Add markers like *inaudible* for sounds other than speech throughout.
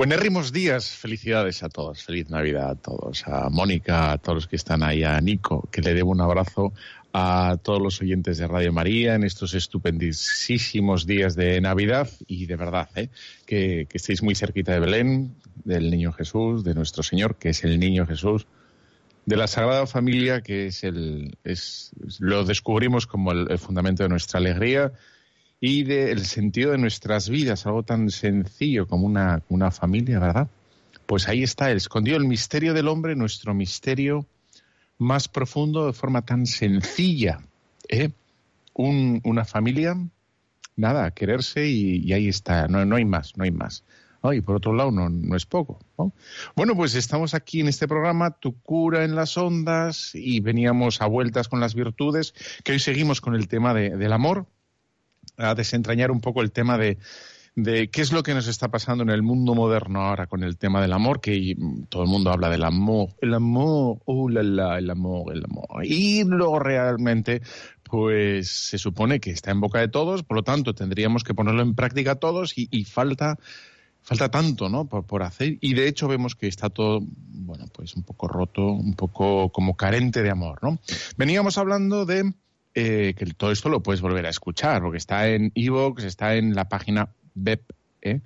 Buenérrimos días, felicidades a todos, feliz Navidad a todos, a Mónica, a todos los que están ahí, a Nico, que le debo un abrazo a todos los oyentes de Radio María en estos estupendísimos días de Navidad. Y de verdad, ¿eh? que, que estéis muy cerquita de Belén, del Niño Jesús, de nuestro Señor, que es el Niño Jesús, de la Sagrada Familia, que es el, es, lo descubrimos como el, el fundamento de nuestra alegría y del sentido de nuestras vidas, algo tan sencillo como una, una familia, ¿verdad? Pues ahí está, el escondido el misterio del hombre, nuestro misterio más profundo de forma tan sencilla. ¿eh? Un, una familia, nada, quererse y, ahí está, no, no, hay más, no hay más. Oh, y por otro lado, no, no es poco. ¿no? Bueno, pues estamos aquí en este programa, Tu cura en las ondas, y veníamos a vueltas con las virtudes, que hoy seguimos con el tema de, del amor, a desentrañar un poco el tema de, qué es lo que nos está pasando en el mundo moderno ahora con el tema del amor, que todo el mundo habla del amor, el amor, uh, la, la, el amor, el amor. Y luego realmente, pues se supone que está en boca de todos, por lo tanto tendríamos que ponerlo en práctica todos y, y falta falta tanto ¿no? Por, por, hacer y de hecho vemos que está todo bueno pues un poco roto un poco como carente de amor no veníamos hablando de eh, que todo esto lo puedes volver a escuchar, porque está en Evox, está en la página web ¿eh?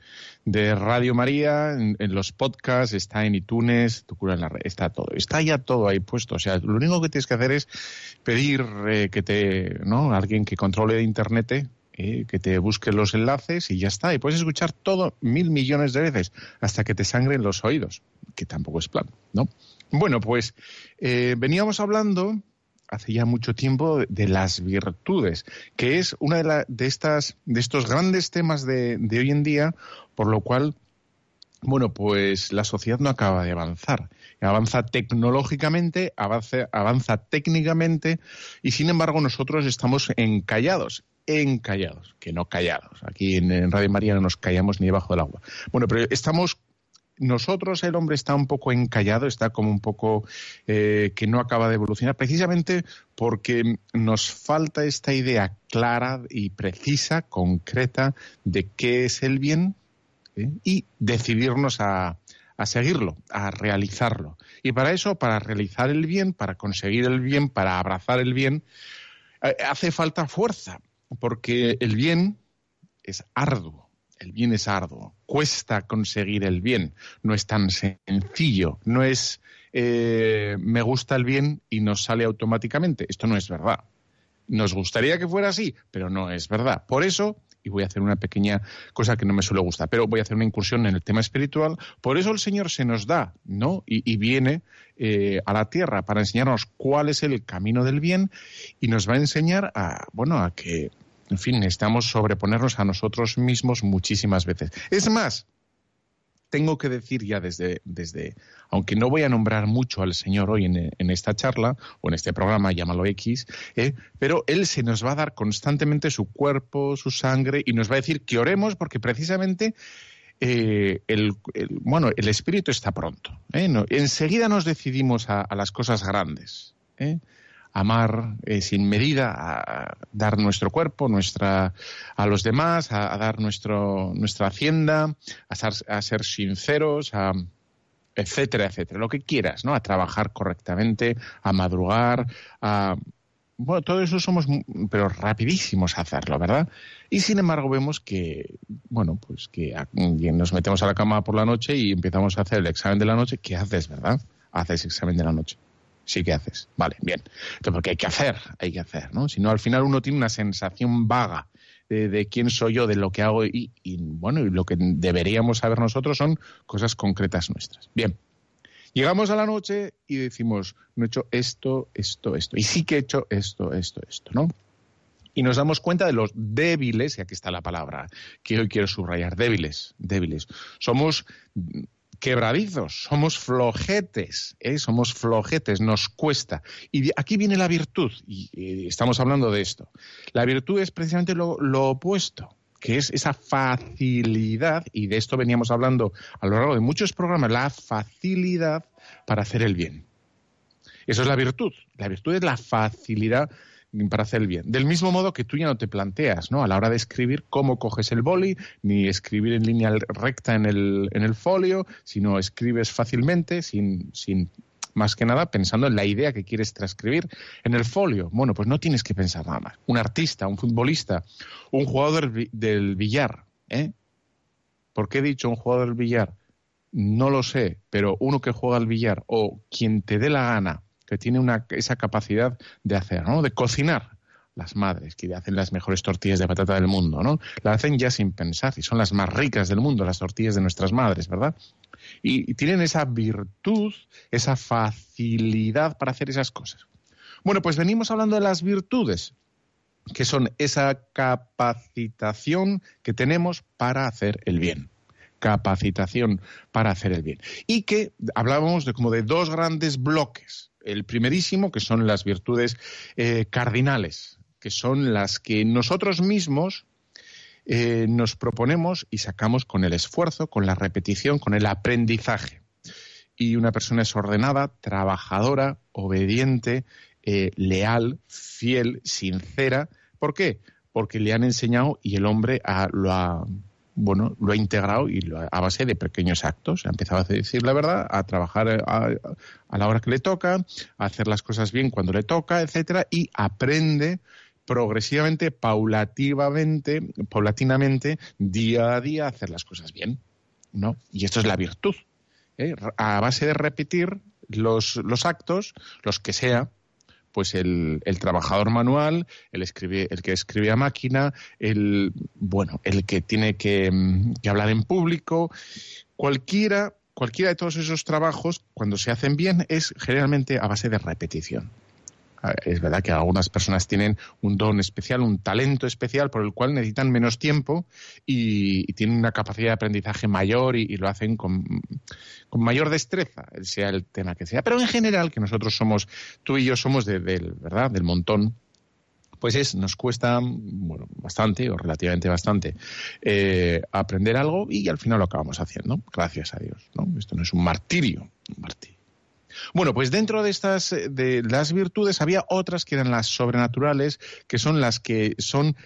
de Radio María, en, los podcasts, está en iTunes, tu cura en la red, está todo, está ya todo ahí puesto. O sea, lo único que tienes que hacer es pedir eh, que te, ¿no? Alguien que controle de internet, eh, que te busque los enlaces y ya está. Y puedes escuchar todo mil millones de veces hasta que te sangren los oídos, que tampoco es plan, ¿no? Bueno, pues veníamos hablando hace ya mucho tiempo de las virtudes, que es una de, de estas de estos grandes temas de, de, hoy en día, por lo cual bueno, pues la sociedad no acaba de avanzar. Avanza tecnológicamente, avanza, avanza técnicamente y sin embargo nosotros estamos encallados, encallados, que no callados. Aquí en, en Radio María no nos callamos ni debajo del agua. Bueno, pero estamos nosotros el hombre está un poco encallado, está como un poco eh, que no acaba de evolucionar, precisamente porque nos falta esta idea clara y precisa, concreta, de qué es el bien ¿eh? y decidirnos a, a seguirlo, a realizarlo. Y para eso, para realizar el bien, para conseguir el bien, para abrazar el bien, eh, hace falta fuerza, porque el bien es arduo el bien es arduo, cuesta conseguir el bien, no es tan sencillo, no es eh, me gusta el bien y nos sale automáticamente. Esto no es verdad. Nos gustaría que fuera así, pero no es verdad. Por eso, y voy a hacer una pequeña cosa que no me suele gustar, pero voy a hacer una incursión en el tema espiritual, por eso el Señor se nos da, ¿no? Y, y viene eh, a la tierra para enseñarnos cuál es el camino del bien y nos va a enseñar a, bueno, a que en fin, necesitamos sobreponernos a nosotros mismos muchísimas veces. Es más, tengo que decir ya desde, desde aunque no voy a nombrar mucho al Señor hoy en, en esta charla o en este programa, llámalo X, eh, pero Él se nos va a dar constantemente su cuerpo, su sangre y nos va a decir que oremos porque precisamente eh, el, bueno, el espíritu está pronto. ¿eh? Enseguida nos decidimos a, a las cosas grandes. ¿eh? Amar eh, sin medida, a dar nuestro cuerpo, nuestra, a los demás, a, dar nuestro, nuestra hacienda, a ser, a ser sinceros, a, etcétera, etcétera, lo que quieras, ¿no? A trabajar correctamente, a madrugar, a bueno, todo eso somos, pero rapidísimos a hacerlo, ¿verdad? Y sin embargo vemos que, bueno, pues que nos metemos a la cama por la noche y empezamos a hacer el examen de la noche. ¿Qué haces, verdad? Haces examen de la noche sí que haces. Vale, bien. Entonces, porque hay que hacer, hay que hacer, ¿no? Si no, al final uno tiene una sensación vaga de, quién soy yo, de lo que hago y, y, bueno, y lo que deberíamos saber nosotros son cosas concretas nuestras. Bien. Llegamos a la noche y decimos, no he hecho esto, esto, esto. Y sí que he hecho esto, esto, esto, ¿no? y nos damos cuenta de los débiles, y aquí está la palabra que hoy quiero subrayar, débiles, débiles. Somos quebradizos, somos flojetes, ¿eh? somos flojetes, nos cuesta. Y aquí viene la virtud, y, estamos hablando de esto. La virtud es precisamente lo, opuesto, que es esa facilidad, y de esto veníamos hablando a lo largo de muchos programas, la facilidad para hacer el bien. Eso es la virtud. La virtud es la facilidad para hacer el bien. Del mismo modo que tú ya no te planteas, ¿no? A la hora de escribir cómo coges el boli, ni escribir en línea recta en el, en el folio, sino escribes fácilmente, sin, sin más que nada pensando en la idea que quieres transcribir en el folio. Bueno, pues no tienes que pensar nada más. Un artista, un futbolista, un jugador del billar, ¿eh? ¿Por qué he dicho un jugador del billar? No lo sé, pero uno que juega al billar o quien te dé la gana que tiene una, esa capacidad de hacer, ¿no? De cocinar. Las madres que hacen las mejores tortillas de patata del mundo, ¿no? Las hacen ya sin pensar y son las más ricas del mundo, las tortillas de nuestras madres, ¿verdad? Y, tienen esa virtud, esa facilidad para hacer esas cosas. Bueno, pues venimos hablando de las virtudes, que son esa capacitación que tenemos para hacer el bien capacitación para hacer el bien. Y que hablábamos de como de dos grandes bloques el primerísimo, que son las virtudes eh, cardinales, que son las que nosotros mismos eh, nos proponemos y sacamos con el esfuerzo, con la repetición, con el aprendizaje. Y una persona es ordenada, trabajadora, obediente, eh, leal, fiel, sincera. ¿Por qué? Porque le han enseñado y el hombre lo ha bueno, lo ha integrado y a base de pequeños actos. Ha empezado a decir la verdad, a trabajar eh, a, la hora que le toca, a hacer las cosas bien cuando le toca, etcétera, y aprende progresivamente, paulativamente, paulatinamente, día a día, a hacer las cosas bien. ¿no? Y esto es la virtud. ¿eh? A base de repetir los, los actos, los que sea, pues el, trabajador manual, el, escribe, el que escribe a máquina, el, bueno, el que tiene que, mm, que hablar en público, cualquiera, cualquiera de todos esos trabajos, cuando se hacen bien, es generalmente a base de repetición. Ah, es verdad que algunas personas tienen un don especial, un talento especial por el cual necesitan menos tiempo y, tienen una capacidad de aprendizaje mayor y, lo hacen con, mayor destreza, sea el tema que sea. Pero en general, que nosotros somos, tú y yo somos del, ¿verdad? del montón, pues es, nos cuesta bueno, bastante o relativamente bastante eh, aprender algo y al final lo acabamos haciendo, gracias a Dios. ¿no? Esto no es un martirio, un martirio. Bueno, pues dentro de estas eh, de las virtudes había otras que eran las sobrenaturales, que son las que son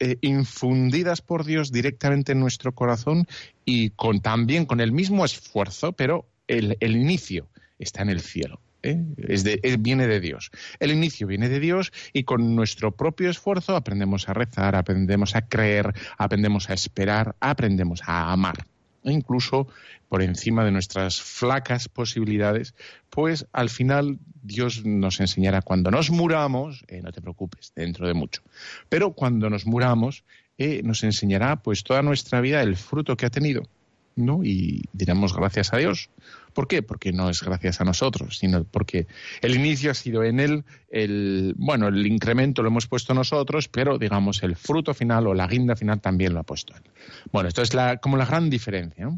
eh, infundidas por Dios directamente en nuestro corazón y con también con el mismo esfuerzo, pero el, inicio está en el cielo. ¿eh? Es viene de Dios. El inicio viene de Dios y con nuestro propio esfuerzo aprendemos a rezar, aprendemos a creer, aprendemos a esperar, aprendemos a amar e incluso por encima de nuestras flacas posibilidades, pues al final Dios nos enseñará cuando nos muramos, eh, no te preocupes, dentro de mucho, pero cuando nos muramos eh, nos enseñará pues toda nuestra vida el fruto que ha tenido, ¿no? Y diremos gracias a Dios ¿Por qué? Porque no es gracias a nosotros, sino porque el inicio ha sido en él, el, bueno, el incremento lo hemos puesto nosotros, pero digamos el fruto final o la guinda final también lo ha puesto él. Bueno, esto es la, como la gran diferencia.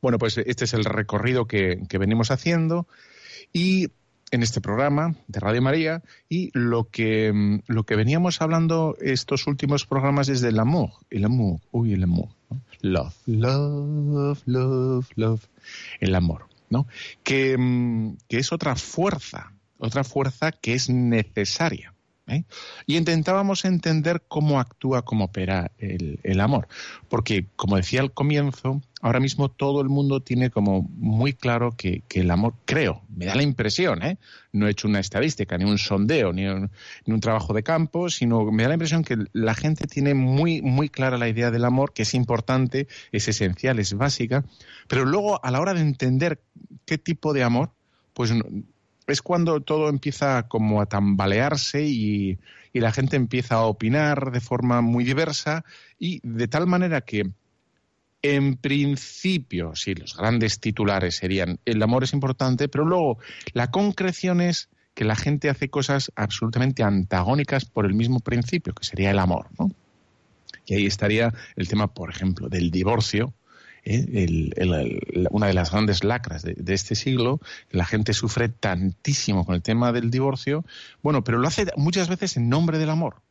Bueno, pues este es el recorrido que, venimos haciendo y en este programa de Radio María y lo que, lo que veníamos hablando estos últimos programas es del amor, el amor, uy, el amor. Love, love, love, love. El amor, ¿no? Que, mm, que es otra fuerza, otra fuerza que es necesaria. ¿Eh? Y intentábamos entender cómo actúa, cómo opera el, amor. Porque, como decía al comienzo, ahora mismo todo el mundo tiene como muy claro que, el amor, creo, me da la impresión, ¿eh? no he hecho una estadística, ni un sondeo, ni un, ni un, trabajo de campo, sino me da la impresión que la gente tiene muy, muy clara la idea del amor, que es importante, es esencial, es básica, pero luego a la hora de entender qué tipo de amor, pues es cuando todo empieza como a tambalearse y, la gente empieza a opinar de forma muy diversa y de tal manera que en principio, sí, los grandes titulares serían el amor es importante, pero luego la concreción es que la gente hace cosas absolutamente antagónicas por el mismo principio, que sería el amor, ¿no? Y ahí estaría el tema, por ejemplo, del divorcio, ¿eh? una de las grandes lacras de, de, este siglo, la gente sufre tantísimo con el tema del divorcio, bueno, pero lo hace muchas veces en nombre del amor.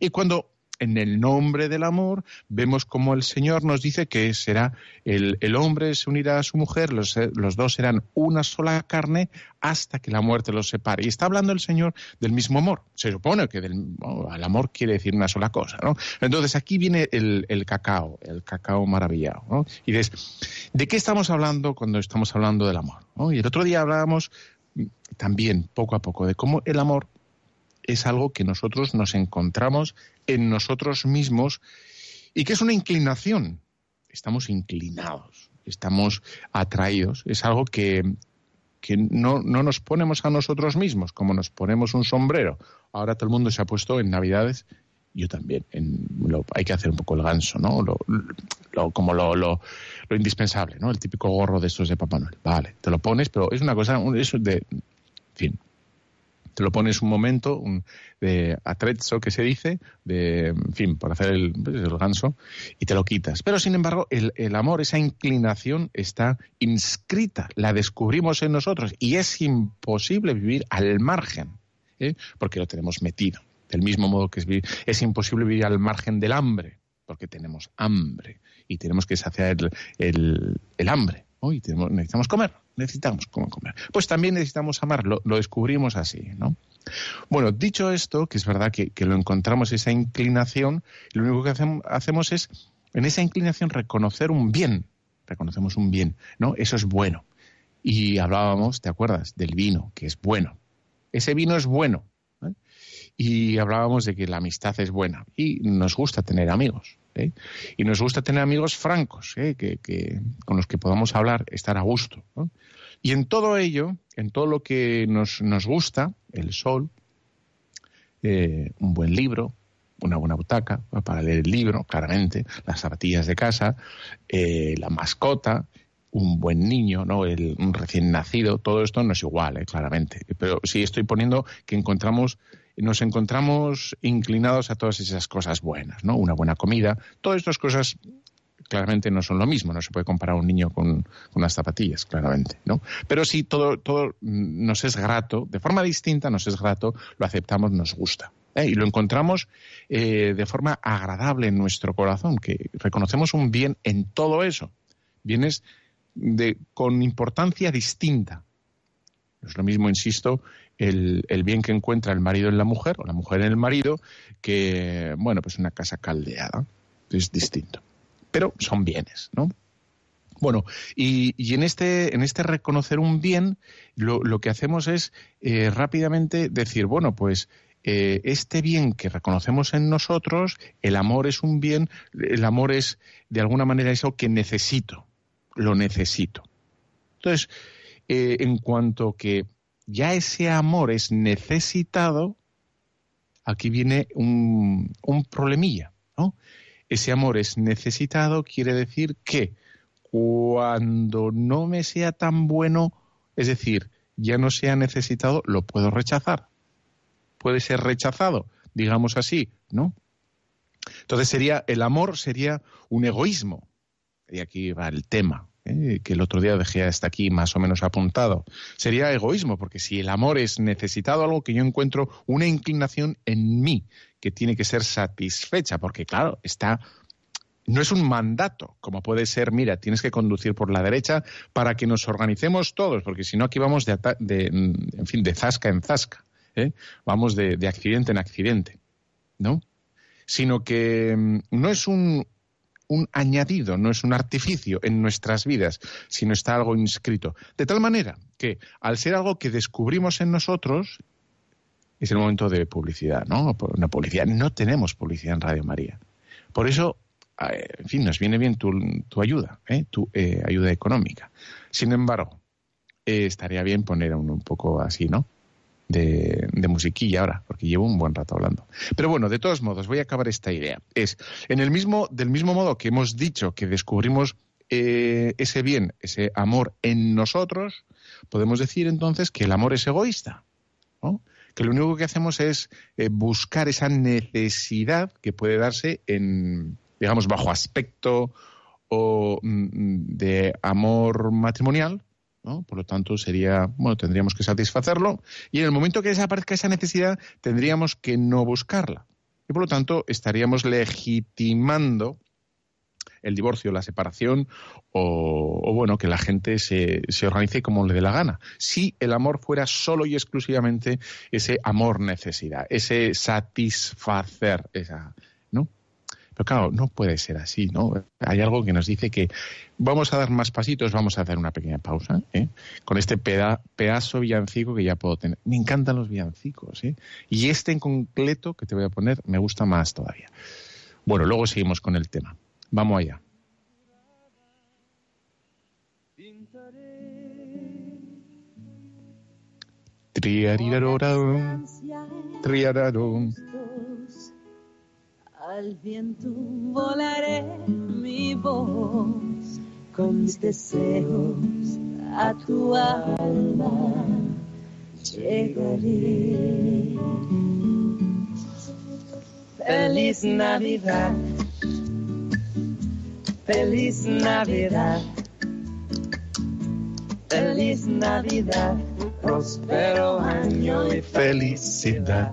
Y cuando en el nombre del amor, vemos como el Señor nos dice que será el, hombre se unirá a su mujer, los, dos serán una sola carne hasta que la muerte los separe. Y está hablando el Señor del mismo amor. Se supone que del, el amor quiere decir una sola cosa, ¿no? Entonces aquí viene el, cacao, el cacao maravillado. Y de, ¿de qué estamos hablando cuando estamos hablando del amor? Y el otro día hablábamos también, poco a poco, de cómo el amor es algo que nosotros nos encontramos en nosotros mismos y que es una inclinación. Estamos inclinados, estamos atraídos. Es algo que, no, nos ponemos a nosotros mismos, como nos ponemos un sombrero. Ahora todo el mundo se ha puesto en Navidades, yo también. En hay que hacer un poco el ganso, ¿no? Lo, como lo, lo, indispensable, ¿no? El típico gorro de estos de Papá Noel. Vale, te lo pones, pero es una cosa, eso de, fin, te lo pones un momento un, de atrezzo que se dice, de, en fin, por hacer el, pues, el ganso, y te lo quitas. Pero sin embargo, el, el, amor, esa inclinación está inscrita, la descubrimos en nosotros y es imposible vivir al margen, ¿eh? porque lo tenemos metido. Del mismo modo que es, es imposible vivir al margen del hambre, porque tenemos hambre y tenemos que saciar el, el, el hambre. Hoy necesitamos comer, necesitamos comer. Pues también necesitamos amar, lo, descubrimos así, ¿no? Bueno, dicho esto, que es verdad que, lo encontramos esa inclinación, lo único que hacemos es, en esa inclinación, reconocer un bien. Reconocemos un bien, ¿no? Eso es bueno. Y hablábamos, ¿te acuerdas? Del vino, que es bueno. Ese vino es bueno. ¿eh? Y hablábamos de que la amistad es buena. Y nos gusta tener amigos. ¿eh? Y nos gusta tener amigos francos, ¿eh? que, con los que podamos hablar, estar a gusto. Y en todo ello, en todo lo que nos, gusta, el sol, eh, un buen libro, una buena butaca para leer el libro, claramente, las zapatillas de casa, la mascota, un buen niño, ¿no? El, un recién nacido, todo esto no es igual, claramente. Pero sí estoy poniendo que encontramos nos encontramos inclinados a todas esas cosas buenas, ¿no? Una buena comida, todas estas cosas claramente no son lo mismo, no se puede comparar a un niño con, unas zapatillas, claramente, ¿no? Pero sí, todo, todo nos es grato, de forma distinta nos es grato, lo aceptamos, nos gusta. ¿eh? Y lo encontramos eh, de forma agradable en nuestro corazón, que reconocemos un bien en todo eso. Bienes de, con importancia distinta. No es lo mismo, insisto, el, bien que encuentra el marido en la mujer o la mujer en el marido que, bueno, pues una casa caldeada. Es distinto. Pero son bienes, ¿no? Bueno, y, en, este, en este reconocer un bien, lo, que hacemos es eh, rápidamente decir, bueno, pues eh, este bien que reconocemos en nosotros, el amor es un bien, el amor es de alguna manera eso que necesito, lo necesito. Entonces, eh, en cuanto que ya ese amor es necesitado, aquí viene un, un problemilla, ¿no? Ese amor es necesitado quiere decir que cuando no me sea tan bueno, es decir, ya no sea necesitado, lo puedo rechazar. Puede ser rechazado, digamos así, ¿no? Entonces sería, el amor sería un egoísmo. Y aquí va el tema. ¿Eh? que el otro día dejé hasta aquí más o menos apuntado. Sería egoísmo, porque si el amor es necesitado, algo que yo encuentro una inclinación en mí que tiene que ser satisfecha, porque claro, está no es un mandato, como puede ser, mira, tienes que conducir por la derecha para que nos organicemos todos, porque si no aquí vamos de, de, en fin, de zasca en zasca, ¿eh? vamos de, de accidente en accidente, ¿no? Sino que mm, no es un, un añadido, no es un artificio en nuestras vidas, sino está algo inscrito. De tal manera que al ser algo que descubrimos en nosotros, es el momento de publicidad, ¿no? Una publicidad. No tenemos publicidad en Radio María. Por eso, eh, en fin, nos viene bien tu, ayuda, ¿eh? tu eh, ayuda económica. Sin embargo, estaría bien poner un poco así, ¿no? De, musiquilla ahora, porque llevo un buen rato hablando. Pero bueno, de todos modos, voy a acabar esta idea. Es, en el mismo, del mismo modo que hemos dicho que descubrimos eh, ese bien, ese amor en nosotros, podemos decir entonces que el amor es egoísta. que lo único que hacemos es eh, buscar esa necesidad que puede darse en, digamos, bajo aspecto o mm, de amor matrimonial, ¿no? Por lo tanto, sería, bueno, tendríamos que satisfacerlo y en el momento que desaparezca esa necesidad, tendríamos que no buscarla. Y por lo tanto, estaríamos legitimando el divorcio, la separación o, bueno, que la gente se, se, organice como le dé la gana. Si el amor fuera solo y exclusivamente ese amor necesidad, ese satisfacer, esa. Pero claro, no puede ser así, ¿no? Hay algo que nos dice que vamos a dar más pasitos, vamos a hacer una pequeña pausa, ¿eh? Con este peda pedazo villancico que ya puedo tener. Me encantan los villancicos, ¿eh? Y este en concreto que te voy a poner me gusta más todavía. Bueno, luego seguimos con el tema. Vamos allá. Al viento volaré mi voz con mis deseos a tu alma llegaré. Feliz Navidad, feliz Navidad, feliz Navidad, próspero año y felicidad.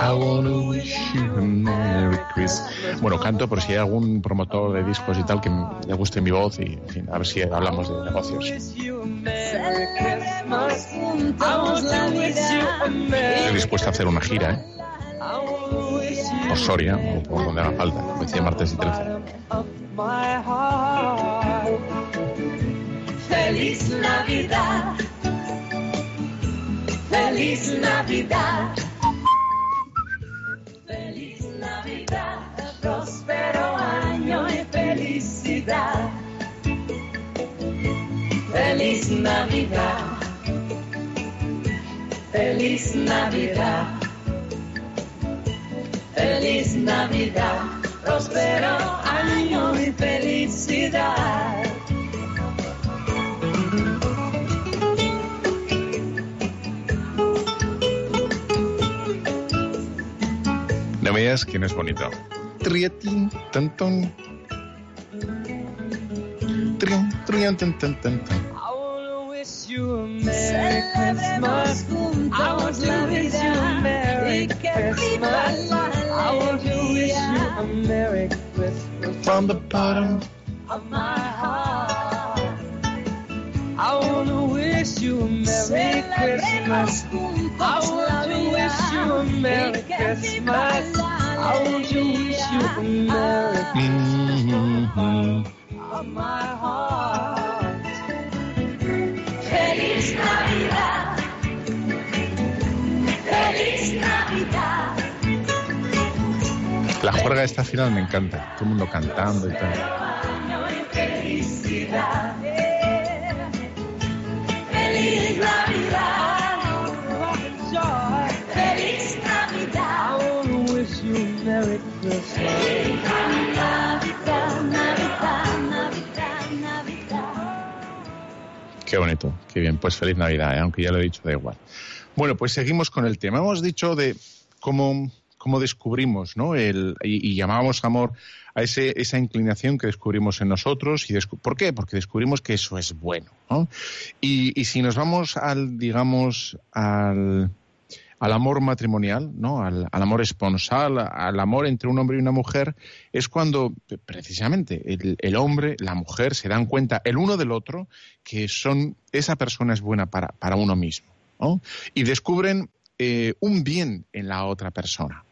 I wanna wish you a Merry Christmas. Bueno, canto por si hay algún promotor de discos y tal que le guste mi voz y, en fin, a ver si hablamos de negocios. Estoy dispuesto a hacer una gira, ¿eh? Por Soria o por donde haga falta, como decía martes y 13. Feliz Navidad. Feliz Navidad. Feliz Navidad. Feliz Navidad. Feliz Navidad. Próspero año y felicidad. No me no es bonito. Trietín, tantón. Trion, trion, tan, tan, tan, tan. I wanna wish you a Merry Christmas. I want to wish you a Merry Christmas. I want to wish you a Merry Christmas From the bottom. of my heart. I wanna wish you a Merry Christmas. I want to wish you a Merry Christmas. I want to wish you a Merry Mhm. of my heart. Feliz Navidad. Feliz Navidad. La juerga de esta final me encanta. Todo el mundo cantando y tal. Felicidad. Feliz Navidad. Feliz Navidad. Feliz Navidad, Qué bonito, qué bien. Pues feliz Navidad, ¿eh? aunque ya lo he dicho, da igual. Bueno, pues seguimos con el tema. Hemos dicho de cómo, cómo descubrimos, ¿no? El, y, y llamábamos amor a ese, esa inclinación que descubrimos en nosotros. Y ¿Por qué? Porque descubrimos que eso es bueno, ¿no? Y si nos vamos al, digamos, al, al amor matrimonial, ¿no? Al, amor esponsal, al amor entre un hombre y una mujer, es cuando precisamente el, hombre, la mujer se dan cuenta el uno del otro que son esa persona es buena para, para uno mismo, ¿no? Y descubren eh, un bien en la otra persona,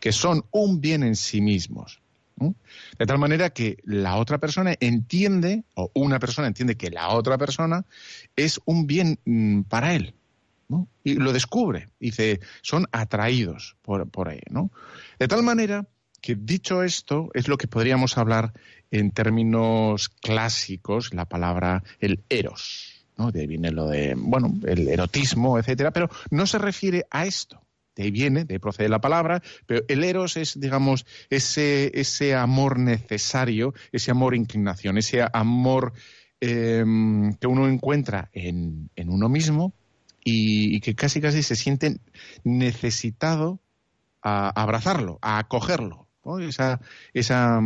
que son un bien en sí mismos. De tal manera que la otra persona entiende, o una persona entiende que la otra persona es un bien mm, para él. Y lo descubre. Dice, son atraídos por, por ahí. ¿no? De tal manera que dicho esto, es lo que podríamos hablar en términos clásicos, la palabra el eros. ¿no? De ahí viene lo de, bueno, el erotismo, etcétera, pero no se refiere a esto. De ahí viene, de ahí procede la palabra, pero el eros es, digamos, ese, ese amor necesario, ese amor inclinación, ese amor em, que uno encuentra en, en uno mismo y, que casi casi se siente necesitado a abrazarlo, a acogerlo. Esa, esa,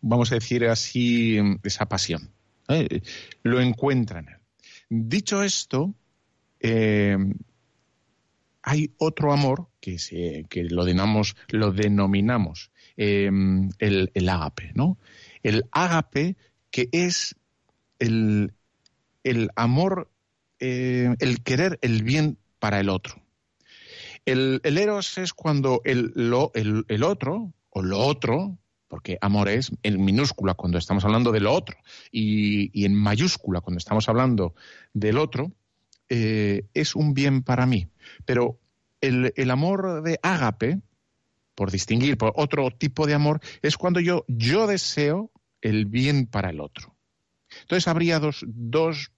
vamos a decir así, esa pasión. ¿eh? Lo encuentra en él. Dicho esto, eh, hay otro amor que, se, que lo, denominamos, lo denominamos eh, el, el, ágape, ¿no? El ágape que es el, el amor, eh, el querer el bien para el otro. El, el eros es cuando el, lo, el, el, otro, o lo otro, porque amor es en minúscula cuando estamos hablando de lo otro, y, y en mayúscula cuando estamos hablando del otro, eh, es un bien para mí. Pero el, el, amor de ágape, por distinguir por otro tipo de amor, es cuando yo, yo deseo el bien para el otro. Entonces habría dos, dos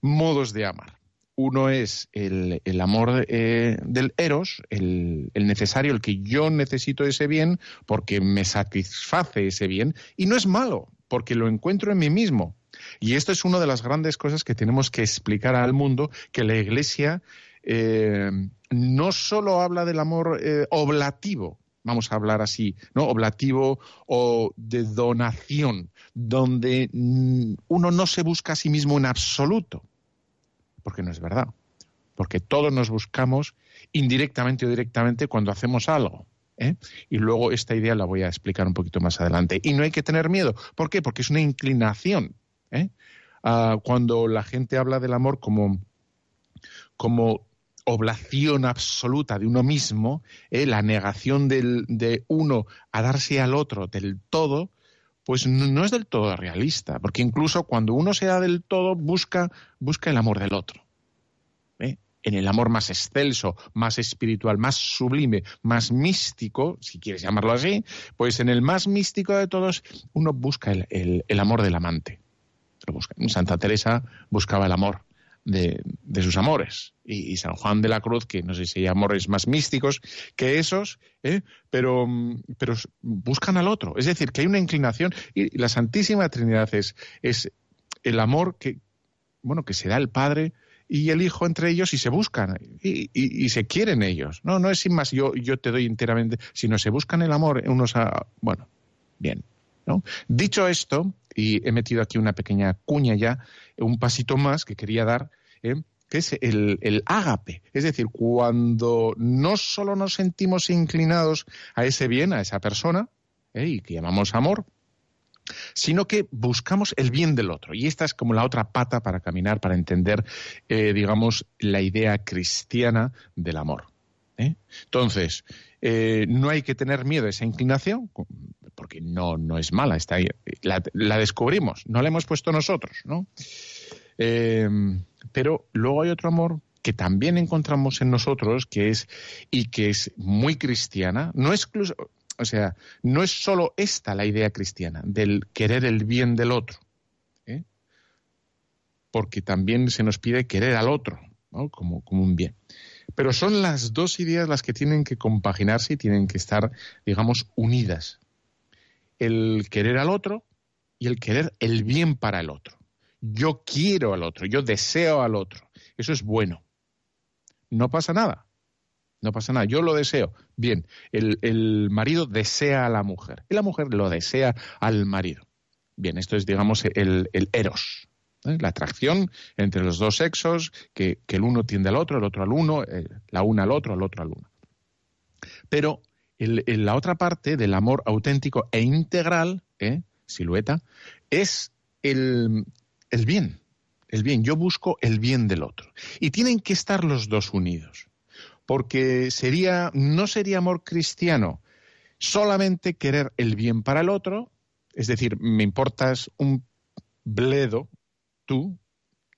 modos de amar. Uno es el, el amor eh, del eros, el, el, necesario, el que yo necesito ese bien porque me satisface ese bien, y no es malo, porque lo encuentro en mí mismo. Y esto es una de las grandes cosas que tenemos que explicar al mundo, que la Iglesia eh, no solo habla del amor eh, oblativo, vamos a hablar así, ¿no? Oblativo o de donación, donde mm, uno no se busca a sí mismo en absoluto, porque no es verdad, porque todos nos buscamos indirectamente o directamente cuando hacemos algo. ¿Eh? Y luego esta idea la voy a explicar un poquito más adelante. Y no hay que tener miedo. ¿Por qué? Porque es una inclinación. ¿eh? Uh, cuando la gente habla del amor como, como oblación absoluta de uno mismo, ¿eh? la negación del, de uno a darse al otro del todo, pues no es del todo realista, porque incluso cuando uno se da del todo busca, busca el amor del otro. ¿eh? En el amor más excelso, más espiritual, más sublime, más místico, si quieres llamarlo así, pues en el más místico de todos uno busca el, amor del amante. Santa Teresa buscaba el amor de, sus amores. Y, San Juan de la Cruz, que no sé si hay amores más místicos que esos, ¿eh? pero, pero buscan al otro. Es decir, que hay una inclinación. Y la Santísima Trinidad es, es el amor que, bueno, que se da el Padre y el Hijo entre ellos y se buscan y, se quieren ellos. No, no es sin más yo, yo te doy enteramente, sino se buscan el amor unos a... Bueno, bien. ¿no? Dicho esto, y he metido aquí una pequeña cuña ya, un pasito más que quería dar, ¿eh? que es el, el, ágape. Es decir, cuando no solo nos sentimos inclinados a ese bien, a esa persona, ¿eh? y que llamamos amor, sino que buscamos el bien del otro. Y esta es como la otra pata para caminar, para entender, eh, digamos, la idea cristiana del amor. ¿eh? Entonces, no hay que tener miedo a esa inclinación, porque no, no es mala, está ahí. La, la descubrimos, no la hemos puesto nosotros, ¿no? Eh, pero luego hay otro amor que también encontramos en nosotros, que es, y que es muy cristiana, no es, o sea, no es solo esta la idea cristiana, del querer el bien del otro, ¿eh? porque también se nos pide querer al otro, ¿no? como, como un bien. Pero son las dos ideas las que tienen que compaginarse y tienen que estar, digamos, unidas. El querer al otro y el querer el bien para el otro. Yo quiero al otro, yo deseo al otro. Eso es bueno. No pasa nada. No pasa nada. Yo lo deseo. Bien, el, el marido desea a la mujer y la mujer lo desea al marido. Bien, esto es, digamos, el, el eros. ¿eh? La atracción entre los dos sexos, que, que, el uno tiende al otro, el otro al uno, eh, la una al otro, el otro al uno. Pero la otra parte del amor auténtico e integral, ¿eh? silueta, es el, el bien, el bien. Yo busco el bien del otro. Y tienen que estar los dos unidos. Porque sería, no sería amor cristiano solamente querer el bien para el otro, es decir, me importas un bledo, tú,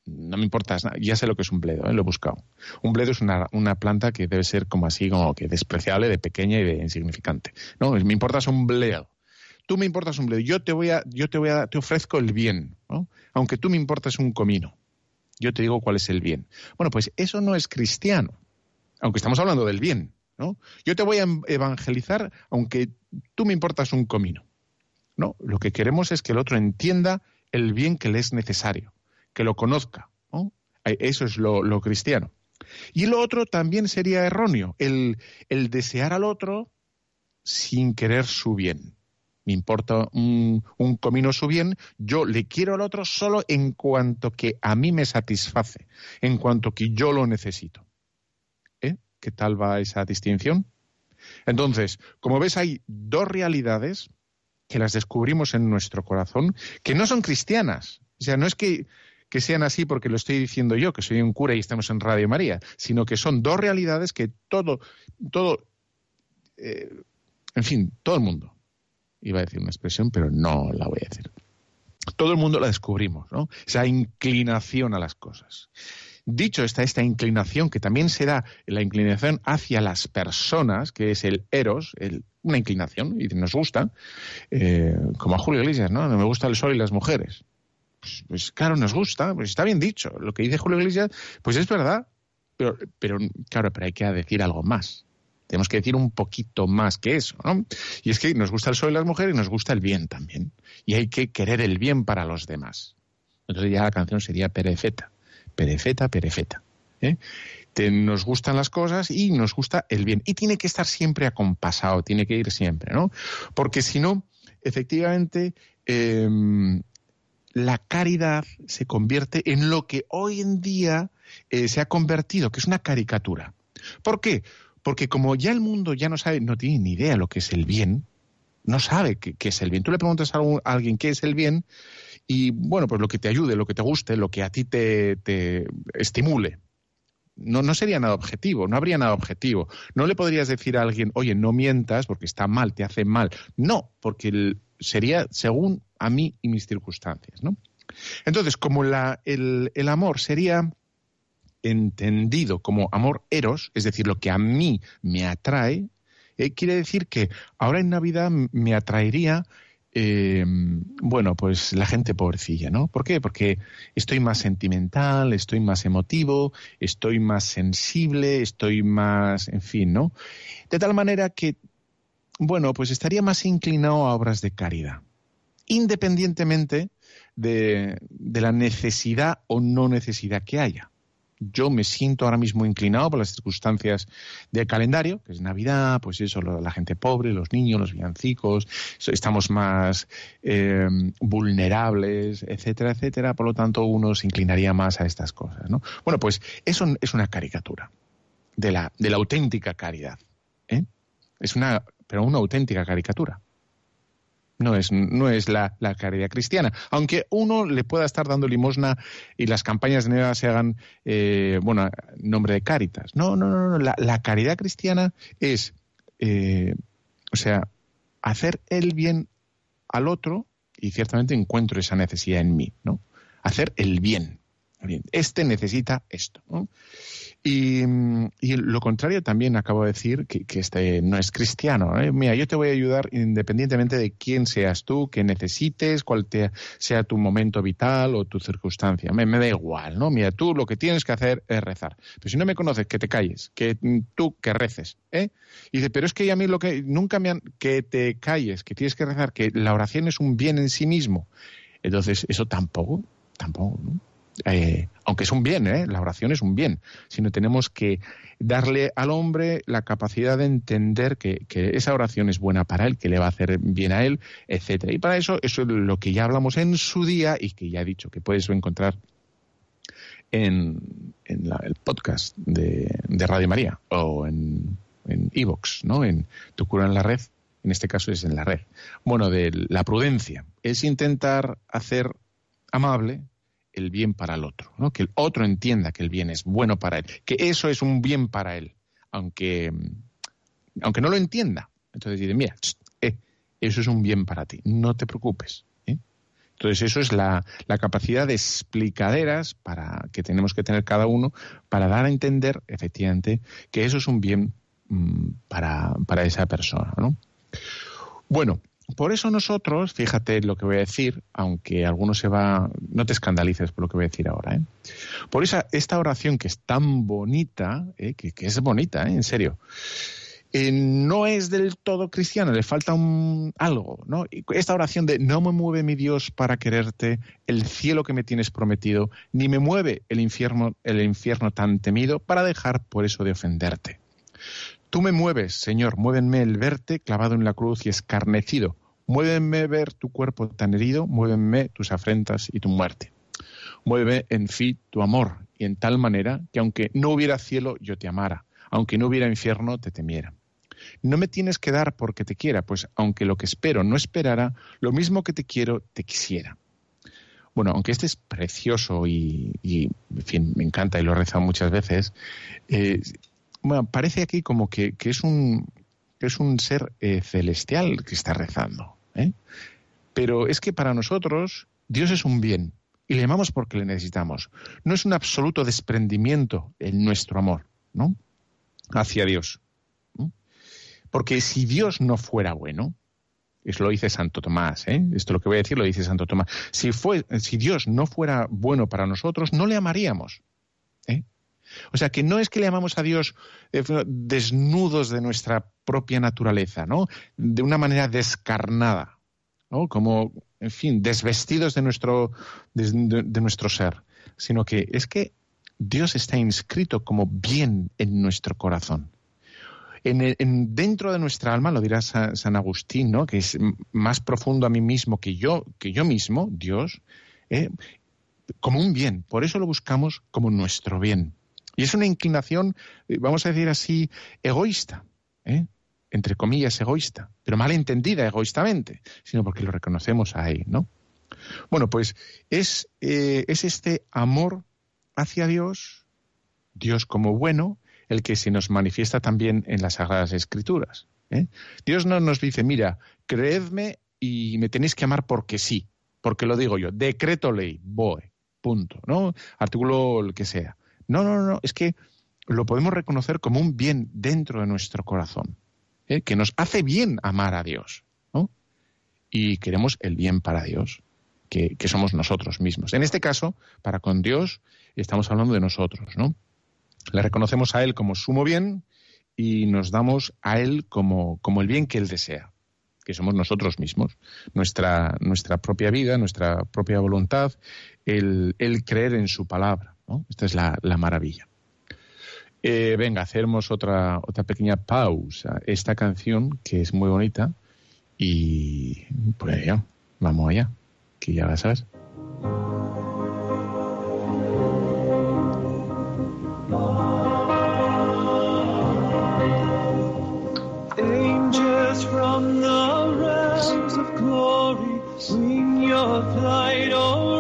no me importas nada, ya sé lo que es un bledo, ¿eh? lo he buscado. Un bledo es una, una, planta que debe ser como así, como que despreciable, de pequeña y de insignificante. No, me importas un bledo tú me importas un bledo, yo te voy a, yo te voy a, te ofrezco el bien, ¿no? Aunque tú me importas un comino, yo te digo cuál es el bien. Bueno, pues eso no es cristiano, aunque estamos hablando del bien, ¿no? Yo te voy a evangelizar aunque tú me importas un comino. No, lo que queremos es que el otro entienda el bien que le es necesario, que lo conozca. ¿no? Eh, eso es lo, cristiano. Y lo otro también sería erróneo, el, el desear al otro sin querer su bien. Me importa un, comino su bien, yo le quiero al otro solo en cuanto que a mí me satisface, en cuanto que yo lo necesito. ¿Eh? ¿Qué tal va esa distinción? Entonces, como ves, hay dos realidades que las descubrimos en nuestro corazón, que no son cristianas. O sea, no es que, sean así porque lo estoy diciendo yo, que soy un cura y estamos en Radio María, sino que son dos realidades que todo, todo, eh, en fin, todo el mundo, iba a decir una expresión, pero no la voy a decir. Todo el mundo la descubrimos, ¿no? Esa inclinación a las cosas. Dicho está esta inclinación, que también se da la inclinación hacia las personas, que es el eros, una inclinación, y nos gusta, eh, como a Julio Iglesias, ¿no? Me gusta el sol y las mujeres. Pues, pues, claro, nos gusta, pues está bien dicho. Lo que dice Julio Iglesias, pues es verdad, pero, pero claro, pero hay que decir algo más. Tenemos que decir un poquito más que eso, ¿no? Y es que nos gusta el sol y las mujeres y nos gusta el bien también. Y hay que querer el bien para los demás. Entonces ya la canción sería perefeta perefeta, perefeta. ¿eh? nos gustan las cosas y nos gusta el bien. Y tiene que estar siempre acompasado, tiene que ir siempre, ¿no? Porque si no, efectivamente, em, la caridad se convierte en lo que hoy en día eh, se ha convertido, que es una caricatura. ¿Por qué? Porque como ya el mundo ya no sabe, no tiene ni idea lo que es el bien, no sabe qué, es el bien. Tú le preguntas a, alguien qué es el bien y, bueno, pues lo que te ayude, lo que te guste, lo que a ti te, estimule. No, no sería nada objetivo, no habría nada objetivo. No le podrías decir a alguien, oye, no mientas porque está mal, te hace mal. No, porque sería según a mí y mis circunstancias, ¿no? Entonces, como la, el, el amor sería entendido como amor eros, es decir, lo que a mí me atrae, eh, quiere decir que ahora en Navidad me atraería eh, bueno, pues la gente pobrecilla, ¿no? ¿Por qué? Porque estoy más sentimental, estoy más emotivo, estoy más sensible, estoy más, en fin, ¿no? De tal manera que, bueno, pues estaría más inclinado a obras de caridad, independientemente de la necesidad o no necesidad que haya yo me siento ahora mismo inclinado por las circunstancias del calendario, que es Navidad, pues eso, la gente pobre, los niños, los villancicos, estamos más eh, vulnerables, etcétera, etcétera, por lo tanto uno se inclinaría más a estas cosas, ¿no? Bueno, pues eso es una caricatura de la, de la auténtica caridad, ¿eh? Es una, pero una auténtica caricatura no es, no es la, caridad cristiana. Aunque uno le pueda estar dando limosna y las campañas de Navidad se hagan, eh, bueno, nombre de Cáritas. No, no, no, no. La, caridad cristiana es, eh, o sea, hacer el bien al otro y ciertamente encuentro esa necesidad en mí, ¿no? Hacer el bien. Este necesita esto. ¿no? Y, lo contrario también acabo de decir que, este no es cristiano. ¿eh? Mira, yo te voy a ayudar independientemente de quién seas tú, qué necesites, cuál sea tu momento vital o tu circunstancia. Me, da igual, ¿no? Mira, tú lo que tienes que hacer es rezar. Pero si no me conoces, que te calles, que tú que reces. ¿eh? Y dice, pero es que a mí lo que nunca me han... que te calles, que tienes que rezar, que la oración es un bien en sí mismo. Entonces, eso tampoco, tampoco, ¿no? Eh, aunque es un bien, ¿eh? la oración es un bien, sino tenemos que darle al hombre la capacidad de entender que, esa oración es buena para él, que le va a hacer bien a él, etcétera. Y para eso, eso es lo que ya hablamos en su día y que ya he dicho que puedes encontrar en, el podcast de, Radio María o en Evox, ¿no? En Tu cura en la red, en este caso es en la red. Bueno, de la prudencia es intentar hacer amable el bien para el otro, ¿no? que el otro entienda que el bien es bueno para él, que eso es un bien para él, aunque, aunque no lo entienda. Entonces dice, mira, eh, eso es un bien para ti, no te preocupes. ¿eh? Entonces eso es la, capacidad de explicaderas para, que tenemos que tener cada uno para dar a entender efectivamente que eso es un bien mm, para, para esa persona. ¿no? Bueno, por eso nosotros, fíjate lo que voy a decir, aunque alguno se va, no te escandalices por lo que voy a decir ahora, ¿eh? por esa, esta oración que es tan bonita, ¿eh? que, es bonita, ¿eh? en serio, eh, no es del todo cristiana, le falta un, algo, ¿no? Esta oración de no me mueve mi Dios para quererte, el cielo que me tienes prometido, ni me mueve el infierno, el infierno tan temido para dejar por eso de ofenderte. Tú me mueves, Señor, muévenme el verte clavado en la cruz y escarnecido, muévenme ver tu cuerpo tan herido, muévenme tus afrentas y tu muerte. Mueve en fin tu amor, y en tal manera que aunque no hubiera cielo, yo te amara, aunque no hubiera infierno, te temiera. No me tienes que dar porque te quiera, pues aunque lo que espero no esperara, lo mismo que te quiero, te quisiera. Bueno, aunque este es precioso y, en fin, me encanta y lo he rezado muchas veces, eh, parece aquí como que, que, es, un, que es un ser eh, celestial que está rezando. ¿eh? Pero es que para nosotros Dios es un bien y le amamos porque le necesitamos. No es un absoluto desprendimiento en nuestro amor, ¿no? Hacia Dios. Porque si Dios no fuera bueno, eso lo dice Santo Tomás, ¿eh? esto lo que voy a decir lo dice Santo Tomás, si, fue, si Dios no fuera bueno para nosotros, no le amaríamos. ¿eh? O sea, que no es que le amamos a Dios eh, desnudos de nuestra propia naturaleza, ¿no? De una manera descarnada, ¿no? Como, en fin, desvestidos de nuestro, de, nuestro ser, sino que es que Dios está inscrito como bien en nuestro corazón en, en, dentro de nuestra alma, lo dirá San, San, Agustín, ¿no? que es más profundo a mí mismo que yo, que yo mismo, Dios, ¿eh? como un bien. Por eso lo buscamos como nuestro bien. Y es una inclinación, eh, vamos a decir así, egoísta, ¿eh? entre comillas, egoísta, pero mal entendida egoístamente, sino porque lo reconocemos ahí, ¿no? Bueno, pues es, eh, es este amor hacia Dios, Dios como bueno, el que se nos manifiesta también en las Sagradas Escrituras. ¿eh? Dios no nos dice, mira, creedme y me tenéis que amar porque sí, porque lo digo yo, decreto ley, BOE, punto, ¿no? Artículo el que sea. No, no, no, es que lo podemos reconocer como un bien dentro de nuestro corazón, ¿eh? que nos hace bien amar a Dios, ¿no? Y queremos el bien para Dios, que, que somos nosotros mismos. En este caso, para con Dios, estamos hablando de nosotros, ¿no? Le reconocemos a Él como sumo bien y nos damos a Él como, como el bien que Él desea, que somos nosotros mismos, nuestra, nuestra propia vida, nuestra propia voluntad, el, el creer en su palabra. Esta es la, la maravilla. Eh, venga, hacemos otra, otra pequeña pausa. Esta canción, que es muy bonita, y pues ya, vamos allá, que ya la sabes. from the realms of glory, wing your flight o'er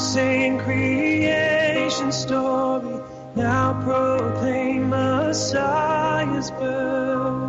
saying creation story now proclaim Messiah's birth.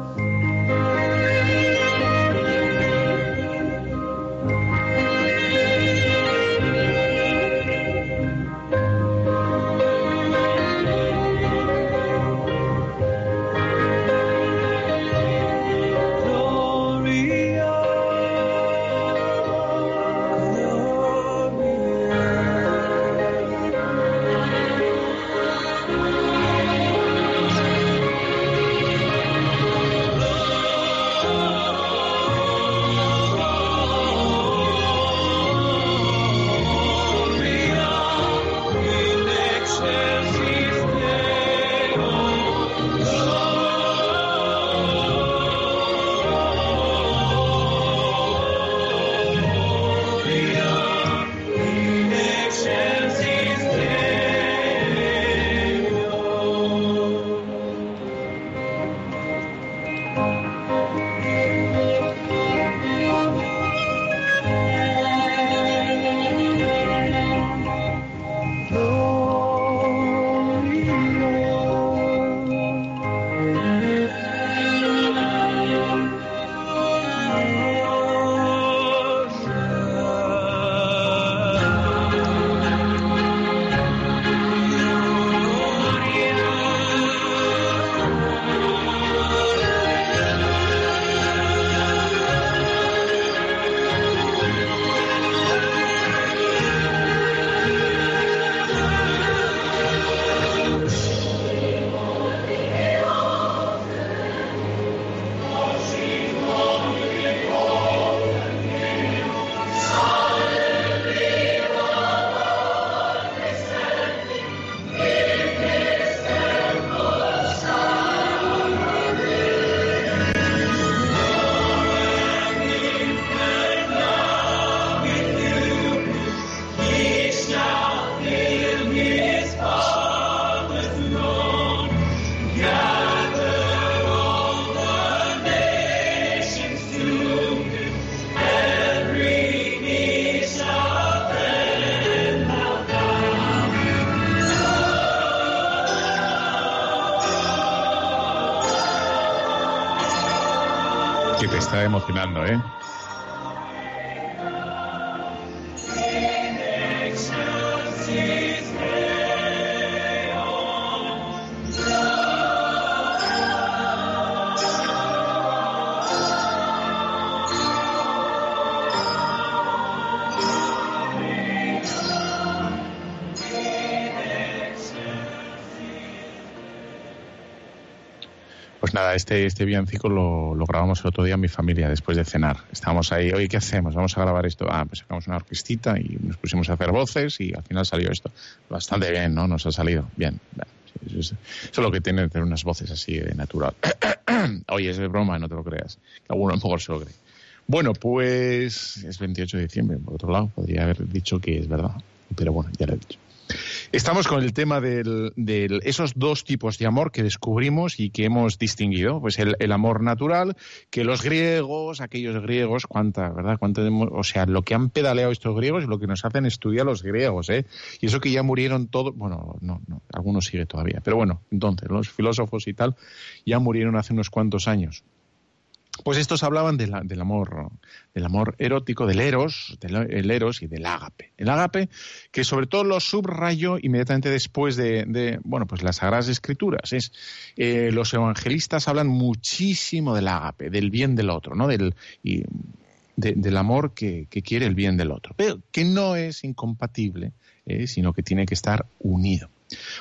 Este, este lo, grabamos el otro día en mi familia después de cenar. Estábamos ahí, oye, ¿qué hacemos? Vamos a grabar esto. Ah, pues sacamos una orquestita y nos pusimos a hacer voces y al final salió esto. Bastante bien, ¿no? Nos ha salido bien. Eso es, eso es lo que tiene tener unas voces así de natural. *coughs* oye, es de broma, no te lo creas. Que alguno a lo mejor se lo cree. Bueno, pues es 28 de diciembre, por otro lado, podría haber dicho que es verdad, pero bueno, ya lo he dicho. Estamos con el tema de esos dos tipos de amor que descubrimos y que hemos distinguido. Pues el, el, amor natural, que los griegos, aquellos griegos, cuánta, ¿verdad? Cuánta, o sea, lo que han pedaleado estos griegos y lo que nos hacen estudiar los griegos, ¿eh? Y eso que ya murieron todos, bueno, no, no, algunos sigue todavía, pero bueno, entonces, los filósofos y tal ya murieron hace unos cuantos años. Pues estos hablaban de la, del amor, del amor erótico, del eros, del eros y del ágape. El ágape, que sobre todo lo subrayó inmediatamente después de, bueno, pues las Sagradas Escrituras. Es, eh, los evangelistas hablan muchísimo del ágape, del bien del otro, ¿no? Del, y, de, del amor que, que, quiere el bien del otro, pero que no es incompatible, eh, sino que tiene que estar unido.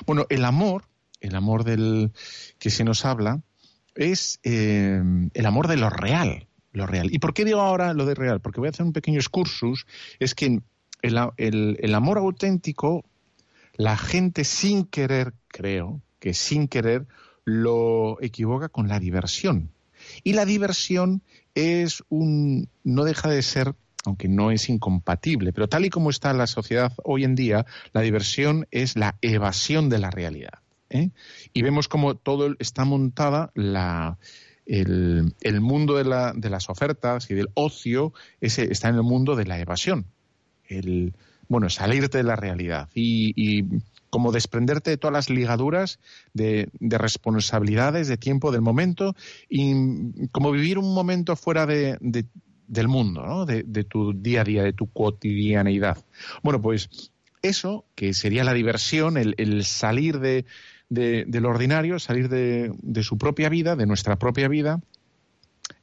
Bueno, el amor, el amor del que se nos habla, es eh, el amor de lo real, lo real. ¿Y por qué digo ahora lo de real? Porque voy a hacer un pequeño excursus. Es que el, el, el amor auténtico, la gente sin querer, creo, que sin querer, lo equivoca con la diversión. Y la diversión es un, no deja de ser aunque no es incompatible, pero tal y como está la sociedad hoy en día, la diversión es la evasión de la realidad. ¿Eh? Y vemos como todo está montada la, el, el mundo de, la, de, las ofertas y del ocio está en el mundo de la evasión. El, bueno, salirte de la realidad y, y como desprenderte de todas las ligaduras de, de, responsabilidades, de tiempo, del momento, y como vivir un momento fuera de, de del mundo, ¿no? de, tu día a día, de tu cotidianeidad. Bueno, pues eso, que sería la diversión, el salir de, de, del ordinario, salir de, su propia vida, de nuestra propia vida,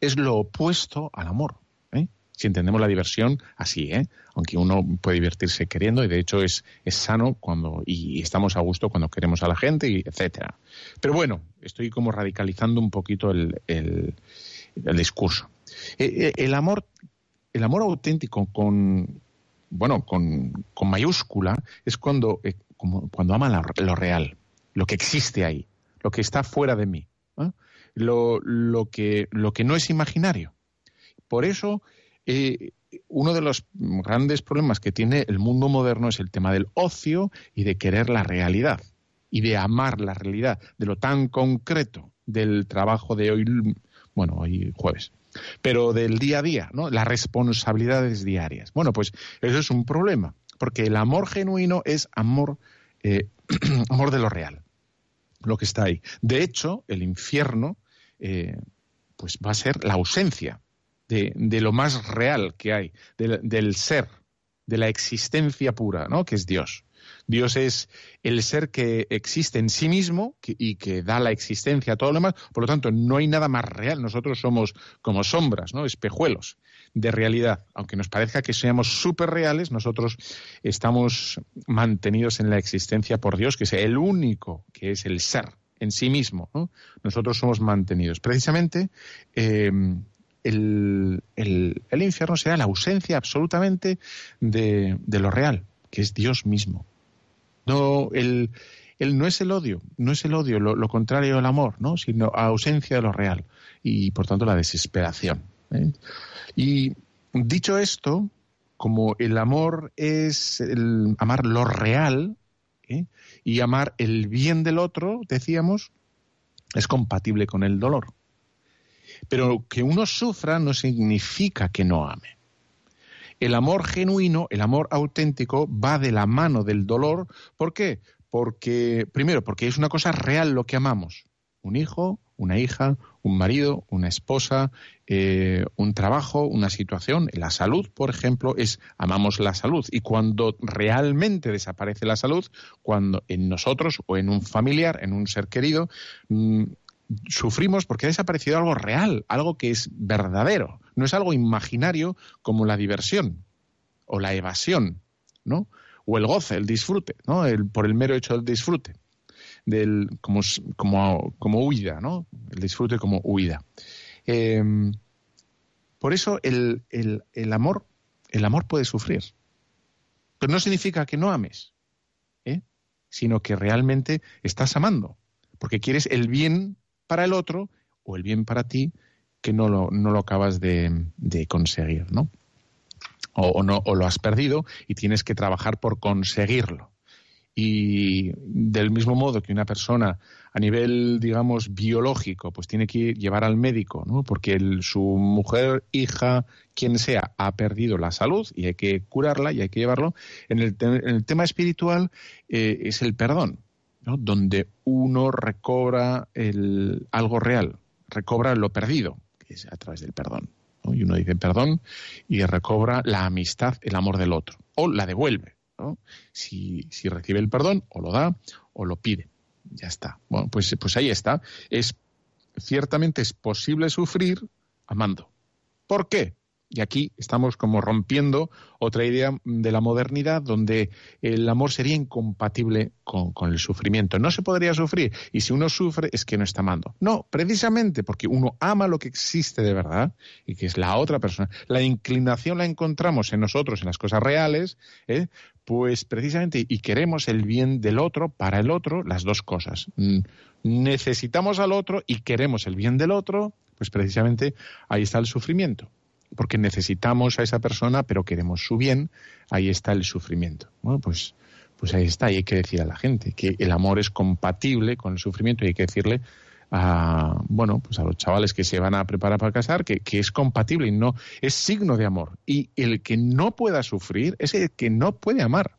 es lo opuesto al amor. ¿eh? Si entendemos la diversión así, ¿eh? aunque uno puede divertirse queriendo y de hecho es, es sano cuando y estamos a gusto cuando queremos a la gente, y etcétera. Pero bueno, estoy como radicalizando un poquito el, el, discurso. Eh, el amor, el amor auténtico con, bueno, con, con mayúscula es cuando, eh, cuando ama lo real, lo que existe ahí, lo que está fuera de mí, lo, lo, que, lo que no es imaginario. Por eso, eh, uno de los grandes problemas que tiene el mundo moderno es el tema del ocio y de querer la realidad y de amar la realidad, de lo tan concreto del trabajo de hoy, bueno, hoy jueves, pero del día a día, ¿no? Las responsabilidades diarias. Bueno, pues eso es un problema, porque el amor genuino es amor, eh, *clears throat* amor de lo real lo que está ahí. De hecho, el infierno eh, pues va a ser la ausencia de, de lo más real que hay, del, ser, de la existencia pura, ¿no? que es Dios. Dios es el ser que existe en sí mismo y que da la existencia a todo lo demás. Por lo tanto, no hay nada más real. Nosotros somos como sombras, ¿no? espejuelos de realidad. Aunque nos parezca que seamos súper reales, nosotros estamos mantenidos en la existencia por Dios, que es el único que es el ser en sí mismo. ¿no? Nosotros somos mantenidos. Precisamente, eh, el, el, el, infierno será la ausencia absolutamente de, lo real, que es Dios mismo. No, el, el, no es el odio, no es el odio, lo, contrario del amor, ¿no? sino ausencia de lo real y, por tanto, la desesperación. ¿Eh? Y dicho esto, como el amor es el amar lo real ¿eh? y amar el bien del otro, decíamos, es compatible con el dolor. Pero que uno sufra no significa que no ame. El amor genuino, el amor auténtico, va de la mano del dolor. ¿Por qué? Porque, primero, porque es una cosa real lo que amamos. Un hijo, una hija, un marido, una esposa, eh, un trabajo, una situación. La salud, por ejemplo, es amamos la salud. Y cuando realmente desaparece la salud, cuando en nosotros o en un familiar, en un ser querido, mm, sufrimos porque ha desaparecido algo real, algo que es verdadero. No es algo imaginario como la diversión o la evasión, ¿no? O el goce, el disfrute, ¿no? El, por el mero hecho del disfrute del, como, como, como huida, ¿no? El disfrute como huida. Em, por eso el, el, el, amor, el amor puede sufrir. Pero no significa que no ames, ¿eh? sino que realmente estás amando, porque quieres el bien para el otro o el bien para ti que no lo, no lo acabas de, de conseguir, ¿no? O, o, no, o lo has perdido y tienes que trabajar por conseguirlo. Y del mismo modo que una persona a nivel, digamos, biológico, pues tiene que llevar al médico, ¿no? Porque el, su mujer, hija, quien sea, ha perdido la salud y hay que curarla y hay que llevarlo. En el, en el tema espiritual eh, es el perdón, ¿no? Donde uno recobra el, algo real, recobra lo perdido, que es a través del perdón. Y uno dice perdón y recobra la amistad, el amor del otro, o la devuelve Si, si, recibe el perdón, o lo da, o lo pide. Ya está. Bueno, pues, pues ahí está. Es, ciertamente es posible sufrir amando. ¿Por qué? Y aquí estamos como rompiendo otra idea de la modernidad donde el amor sería incompatible con, el sufrimiento. No se podría sufrir. Y si uno sufre es que no está amando. No, precisamente porque uno ama lo que existe de verdad y que es la otra persona. La inclinación la encontramos en nosotros, en las cosas reales, ¿eh? pues precisamente y queremos el bien del otro para el otro, las dos cosas. Necesitamos al otro y queremos el bien del otro, pues precisamente ahí está el sufrimiento porque necesitamos a esa persona, pero queremos su bien, ahí está el sufrimiento. Bueno, pues, pues ahí está, y hay que decir a la gente que el amor es compatible con el sufrimiento y hay que decirle a, bueno, pues a los chavales que se van a preparar para casar que, que es compatible y no es signo de amor. Y el que no pueda sufrir es el que no puede amar.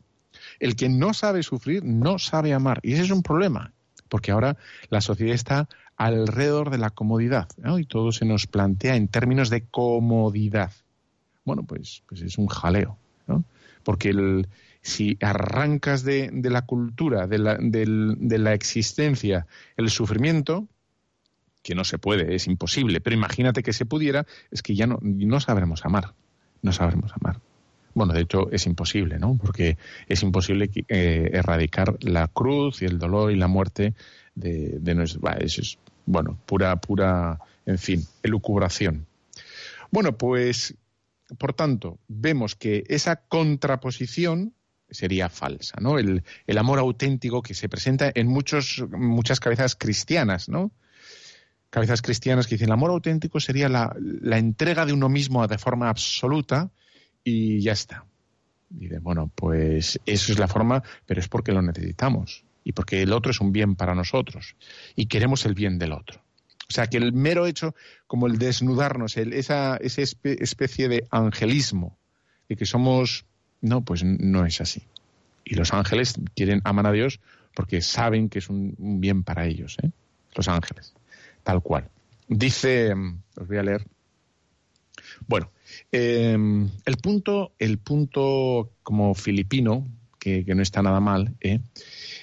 El que no sabe sufrir no sabe amar. Y ese es un problema, porque ahora la sociedad está alrededor de la comodidad. ¿no? Y todo se nos plantea en términos de comodidad. Bueno, pues, pues es un jaleo, ¿no? Porque el, si arrancas de, de la cultura, de la, de, de la, existencia, el sufrimiento, que no se puede, es imposible, pero imagínate que se pudiera, es que ya no, no sabremos amar, no sabremos amar. Bueno, de hecho es imposible, ¿no? Porque es imposible eh, erradicar la cruz y el dolor y la muerte de, de nuestro... Es, bueno, pura, pura, en fin, elucubración. Bueno, pues, por tanto, vemos que esa contraposición sería falsa, ¿no? El, el amor auténtico que se presenta en muchos, muchas cabezas cristianas, ¿no? Cabezas cristianas que dicen el amor auténtico sería la, entrega de uno mismo de forma absoluta y ya está. De, bueno, pues eso es la forma, pero es porque lo necesitamos y porque el otro es un bien para nosotros y queremos el bien del otro. O sea, que el mero hecho, como el desnudarnos, esa, esa especie de angelismo, de que somos, no, pues no es así. Y los ángeles quieren, aman a Dios porque saben que es un, un bien para ellos, ¿eh? los ángeles, tal cual. Dice, os voy a leer. Bueno, eh, el punto, el punto como filipino, que, no está nada mal, ¿eh?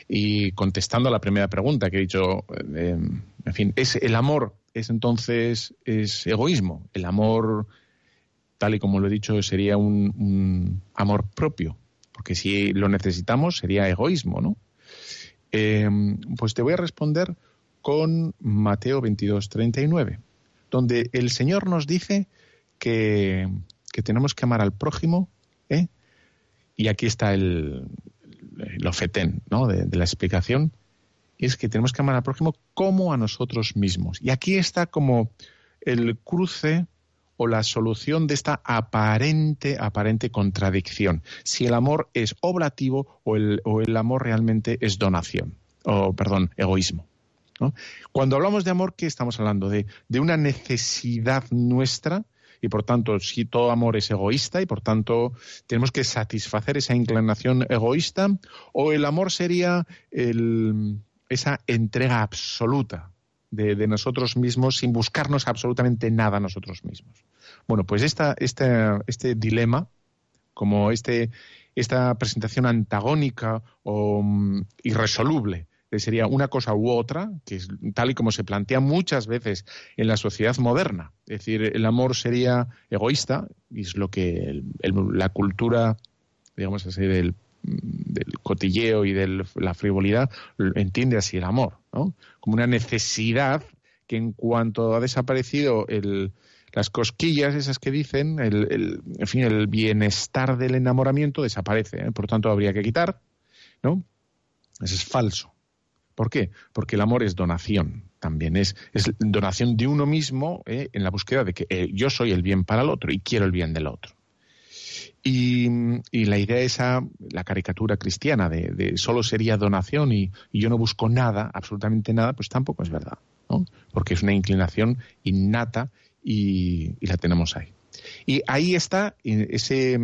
Y contestando a la primera pregunta que he dicho, eh, en fin, es el amor es entonces es egoísmo. El amor, tal y como lo he dicho, sería un, un amor propio, porque si lo necesitamos sería egoísmo, ¿no? Eh, pues te voy a responder con Mateo 22, 39, donde el Señor nos dice que, que tenemos que amar al prójimo, ¿eh? Y aquí está el, lo fetén ¿no? de, la explicación, es que tenemos que amar al prójimo como a nosotros mismos. Y aquí está como el cruce o la solución de esta aparente, aparente contradicción. Si el amor es oblativo o el, o el amor realmente es donación, o perdón, egoísmo. Cuando hablamos de amor, ¿qué estamos hablando? De, de una necesidad nuestra y por tanto, si todo amor es egoísta y por tanto tenemos que satisfacer esa inclinación egoísta, o el amor sería el, esa entrega absoluta de, nosotros mismos sin buscarnos absolutamente nada nosotros mismos. Bueno, pues esta, este dilema, como este, esta presentación antagónica o mm, irresoluble sería una cosa u otra, que es tal y como se plantea muchas veces en la sociedad moderna. Es decir, el amor sería egoísta, y es lo que la cultura, digamos así, del, cotilleo y de la frivolidad entiende así el amor, ¿no? Como una necesidad que en cuanto ha desaparecido las cosquillas esas que dicen, el, en fin, el bienestar del enamoramiento desaparece. ¿eh? Por tanto, habría que quitar, ¿no? Eso es falso. ¿Por qué? Porque el amor es donación también, es, donación de uno mismo ¿eh? en la búsqueda de que eh, yo soy el bien para el otro y quiero el bien del otro. Y, la idea esa, la caricatura cristiana de, solo sería donación y, yo no busco nada, absolutamente nada, pues tampoco es verdad, ¿no? Porque es una inclinación innata y la tenemos ahí. Y ahí está ese,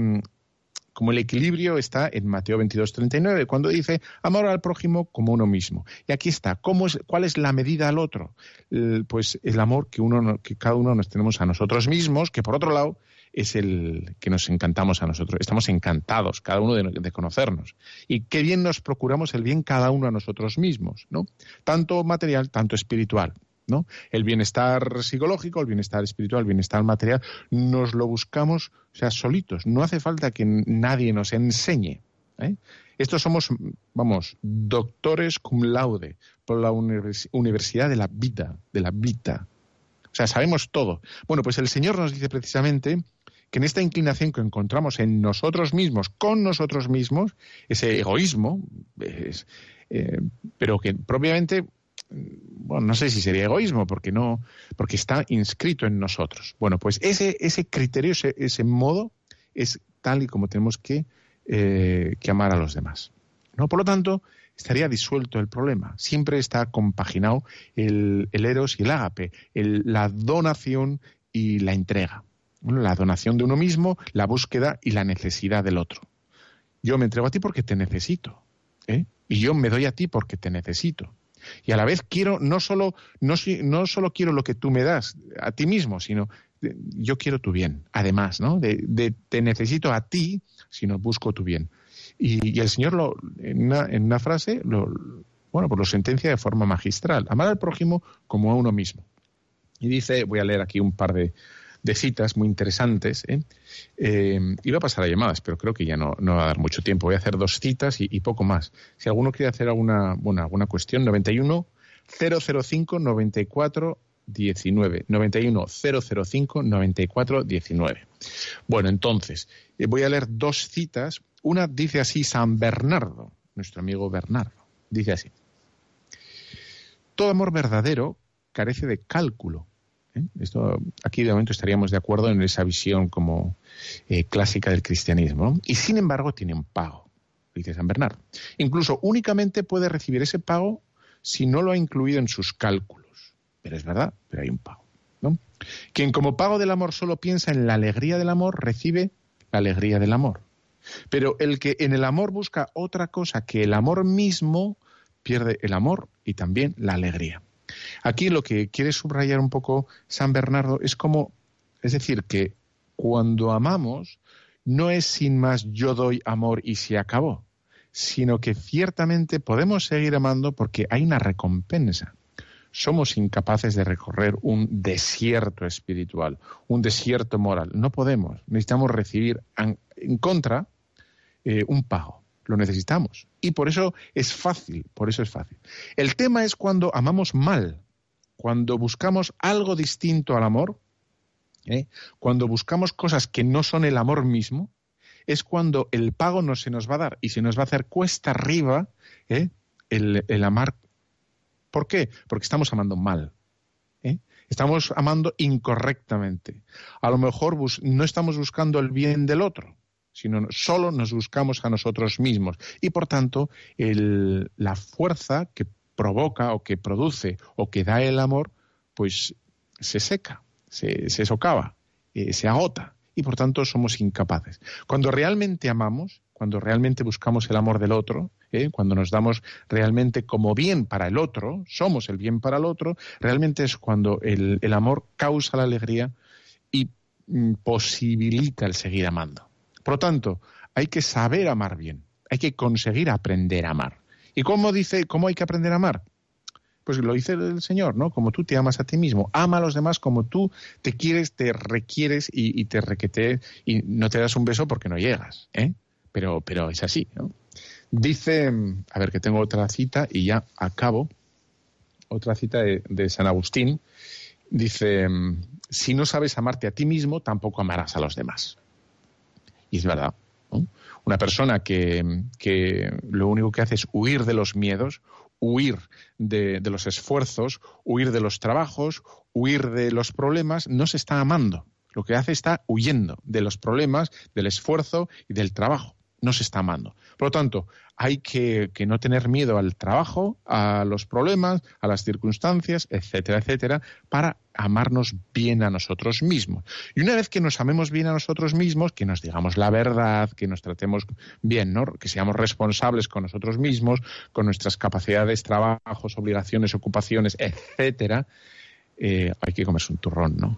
como el equilibrio está en Mateo 22, 39, cuando dice amor al prójimo como uno mismo. Y aquí está, ¿cómo es, ¿cuál es la medida al otro? Pues el amor que, uno, que cada uno nos tenemos a nosotros mismos, que por otro lado es el que nos encantamos a nosotros. Estamos encantados, cada uno de, de, conocernos. Y qué bien nos procuramos el bien cada uno a nosotros mismos, ¿no? Tanto material, tanto espiritual. El bienestar psicológico, el bienestar espiritual, el bienestar material, nos lo buscamos, o sea, solitos. No hace falta que nadie nos enseñe. ¿eh? Estos somos, vamos, doctores cum laude por la Universidad de la Vida, de la Vida. O sea, sabemos todo. Bueno, pues el Señor nos dice precisamente que en esta inclinación que encontramos en nosotros mismos, con nosotros mismos, ese egoísmo, eh, pero que propiamente bueno, no sé si sería egoísmo, porque no, porque está inscrito en nosotros. Bueno, pues ese, ese criterio, ese, modo, es tal y como tenemos que, eh, que amar a los demás. ¿no? Por lo tanto, estaría disuelto el problema. Siempre está compaginado el, el eros y el ágape, la donación y la entrega. la donación de uno mismo, la búsqueda y la necesidad del otro. Yo me entrego a ti porque te necesito. ¿eh? Y yo me doy a ti porque te necesito. Y a la vez quiero, no solo, no, no solo quiero lo que tú me das a ti mismo, sino yo quiero tu bien, además, ¿no? Te necesito a ti, sino busco tu bien. Y, el Señor lo, en, una, en una frase, lo, bueno, pues lo sentencia de forma magistral. Amar al prójimo como a uno mismo. Y dice, voy a leer aquí un par de, de citas muy interesantes. ¿eh? Eh, iba a pasar a llamadas, pero creo que ya no, no va a dar mucho tiempo. Voy a hacer dos citas y, poco más. Si alguno quiere hacer alguna, bueno, alguna cuestión, 91 005 94 19. 91 005 94 19. Bueno, entonces, eh, voy a leer dos citas. Una dice así San Bernardo, nuestro amigo Bernardo. Dice así. Todo amor verdadero carece de cálculo, ¿eh? Esto, aquí de momento estaríamos de acuerdo en esa visión como eh, clásica del cristianismo. Y sin embargo tiene un pago, dice San Bernardo. Incluso únicamente puede recibir ese pago si no lo ha incluido en sus cálculos. Pero es verdad, pero hay un pago. Quien como pago del amor solo piensa en la alegría del amor, recibe la alegría del amor. Pero el que en el amor busca otra cosa que el amor mismo, pierde el amor y también la alegría. Aquí lo que quiere subrayar un poco San Bernardo es como, es decir, que cuando amamos no es sin más yo doy amor y se acabó, sino que ciertamente podemos seguir amando porque hay una recompensa. Somos incapaces de recorrer un desierto espiritual, un desierto moral. No podemos. Necesitamos recibir en contra eh, un pago lo necesitamos. Y por eso es fácil, por eso es fácil. El tema es cuando amamos mal, cuando buscamos algo distinto al amor, ¿eh? cuando buscamos cosas que no son el amor mismo, es cuando el pago no se nos va a dar y se nos va a hacer cuesta arriba ¿eh? el, amar. ¿Por qué? Porque estamos amando mal. ¿eh? Estamos amando incorrectamente. A lo mejor no estamos buscando el bien del otro, sino solo nos buscamos a nosotros mismos. Y por tanto, la fuerza que provoca o que produce o que da el amor, pues se seca, se, socava, eh, se agota. Y por tanto somos incapaces. Cuando realmente amamos, cuando realmente buscamos el amor del otro, ¿eh? cuando nos damos realmente como bien para el otro, somos el bien para el otro, realmente es cuando el, el amor causa la alegría y mm, posibilita el seguir amando. Por lo tanto, hay que saber amar bien, hay que conseguir aprender a amar. ¿Y cómo dice, cómo hay que aprender a amar? Pues lo dice el Señor, ¿no? Como tú te amas a ti mismo, ama a los demás como tú te quieres, te requieres y, te requete y no te das un beso porque no llegas, ¿eh? Pero, pero es así, ¿no? Dice, a ver que tengo otra cita y ya acabo, otra cita de, de San Agustín, dice, si no sabes amarte a ti mismo, tampoco amarás a los demás. Y es verdad, una persona que, lo único que hace es huir de los miedos, huir de, de, los esfuerzos, huir de los trabajos, huir de los problemas, no se está amando. Lo que hace está huyendo de los problemas, del esfuerzo y del trabajo. No se está amando. Por lo tanto, hay que, no tener miedo al trabajo, a los problemas, a las circunstancias, etcétera, etcétera, para amarnos bien a nosotros mismos. Y una vez que nos amemos bien a nosotros mismos, que nos digamos la verdad, que nos tratemos bien, ¿no? que seamos responsables con nosotros mismos, con nuestras capacidades, trabajos, obligaciones, ocupaciones, etcétera, eh, hay que comerse un turrón, ¿no?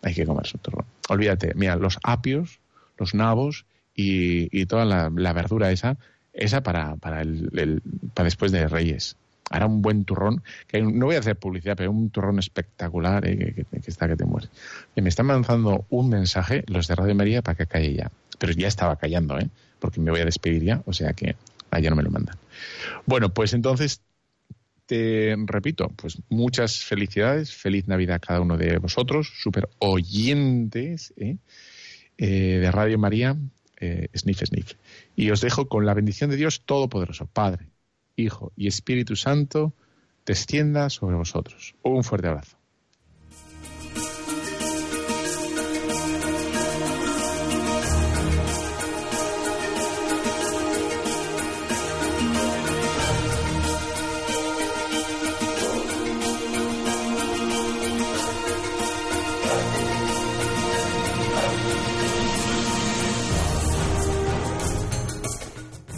Hay que comerse un turrón. Olvídate, mira, los apios, los nabos y, toda la, verdura esa, esa para, para, el, para después de Reyes. Ahora un buen turrón, que no voy a hacer publicidad, pero un turrón espectacular eh, que, está que te mueres. Y me están lanzando un mensaje los de Radio María para que calle ya. Pero ya estaba callando, ¿eh? porque me voy a despedir ya, o sea que allá no me lo mandan. Bueno, pues entonces te repito, pues muchas felicidades, feliz Navidad a cada uno de vosotros, super oyentes ¿eh? Eh, de Radio María, eh, sniff, sniff. Y os dejo con la bendición de Dios Todopoderoso, Padre, Hijo y Espíritu Santo, descienda sobre vosotros. Un fuerte abrazo.